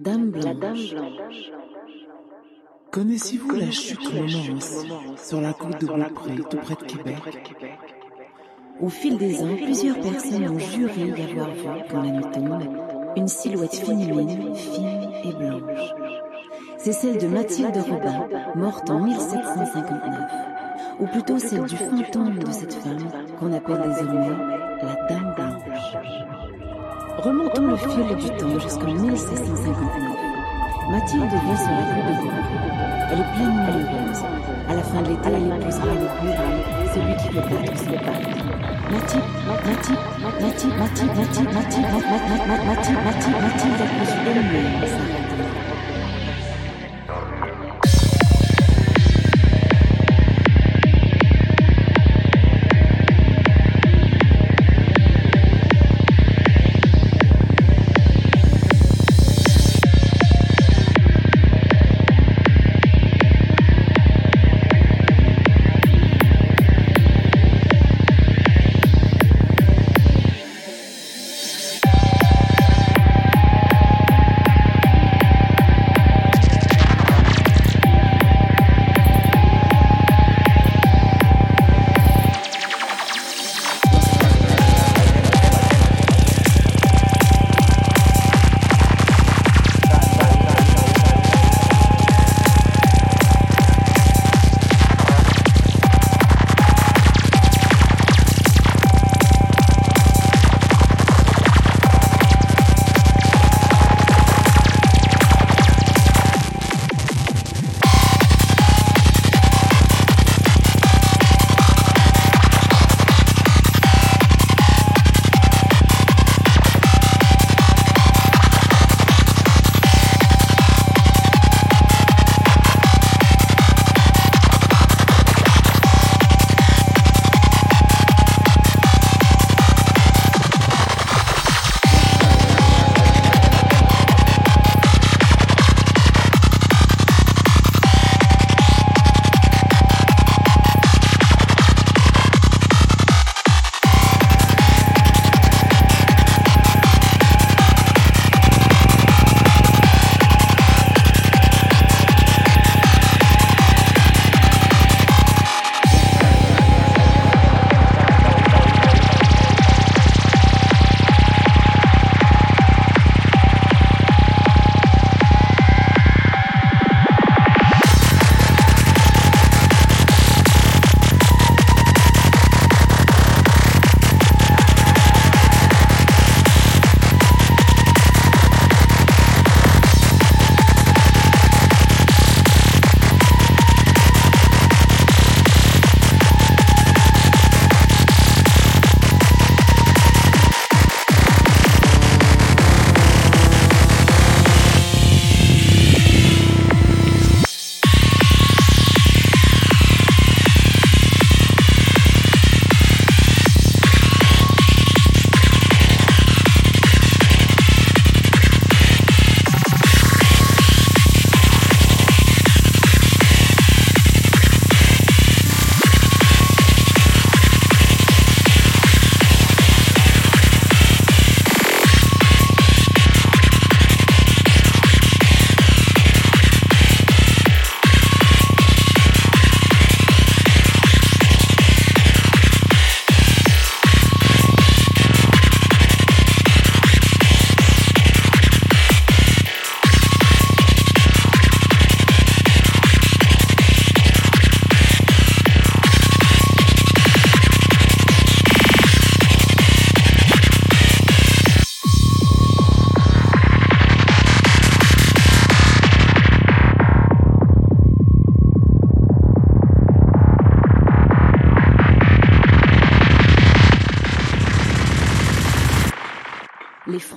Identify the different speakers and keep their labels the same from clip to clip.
Speaker 1: Dame Blanche.
Speaker 2: Connaissez-vous la chute Montmorency, sur la côte de Beaupré, tout près de Québec?
Speaker 1: Au fil des ans, plusieurs personnes ont juré d'y avoir vu, quand la nuit tombe, une silhouette féminine, fine et blanche. C'est celle de Mathilde Robin, morte en 1759, ou plutôt celle du fantôme de cette femme qu'on appelle désormais la Dame Blanche. Remontons le fil du temps jusqu'en 1659. Mathilde sur la côte de. Elle est pleinement heureuse. À la fin de l'été, elle épousera le bourreau, celui qui veut battre ses pattes. Mathilde, Mathilde, Mathilde, Mathilde, Mathilde, Mathilde, Mathilde, Mathilde, Mathilde, Mathilde, accuse elle-même sa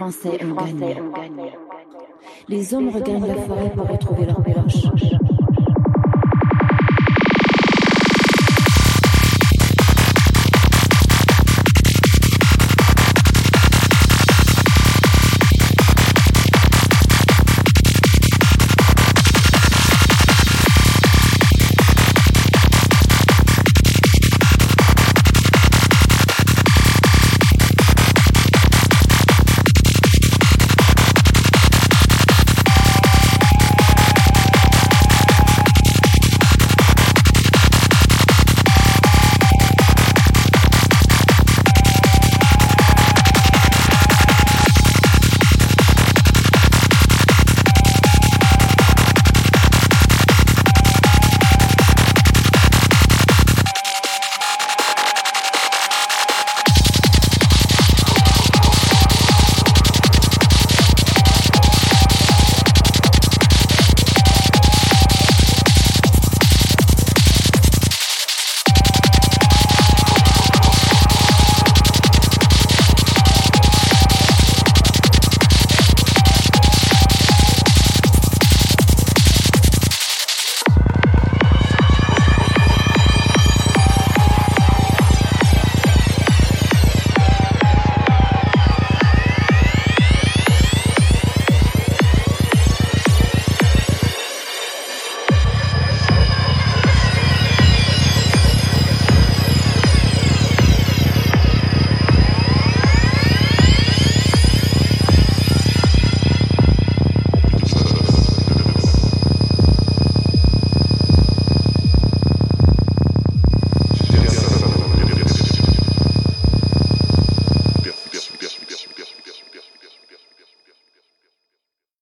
Speaker 1: retraite. Les Français ont gagné. Les hommes regagnent la forêt pour retrouver leurs proches.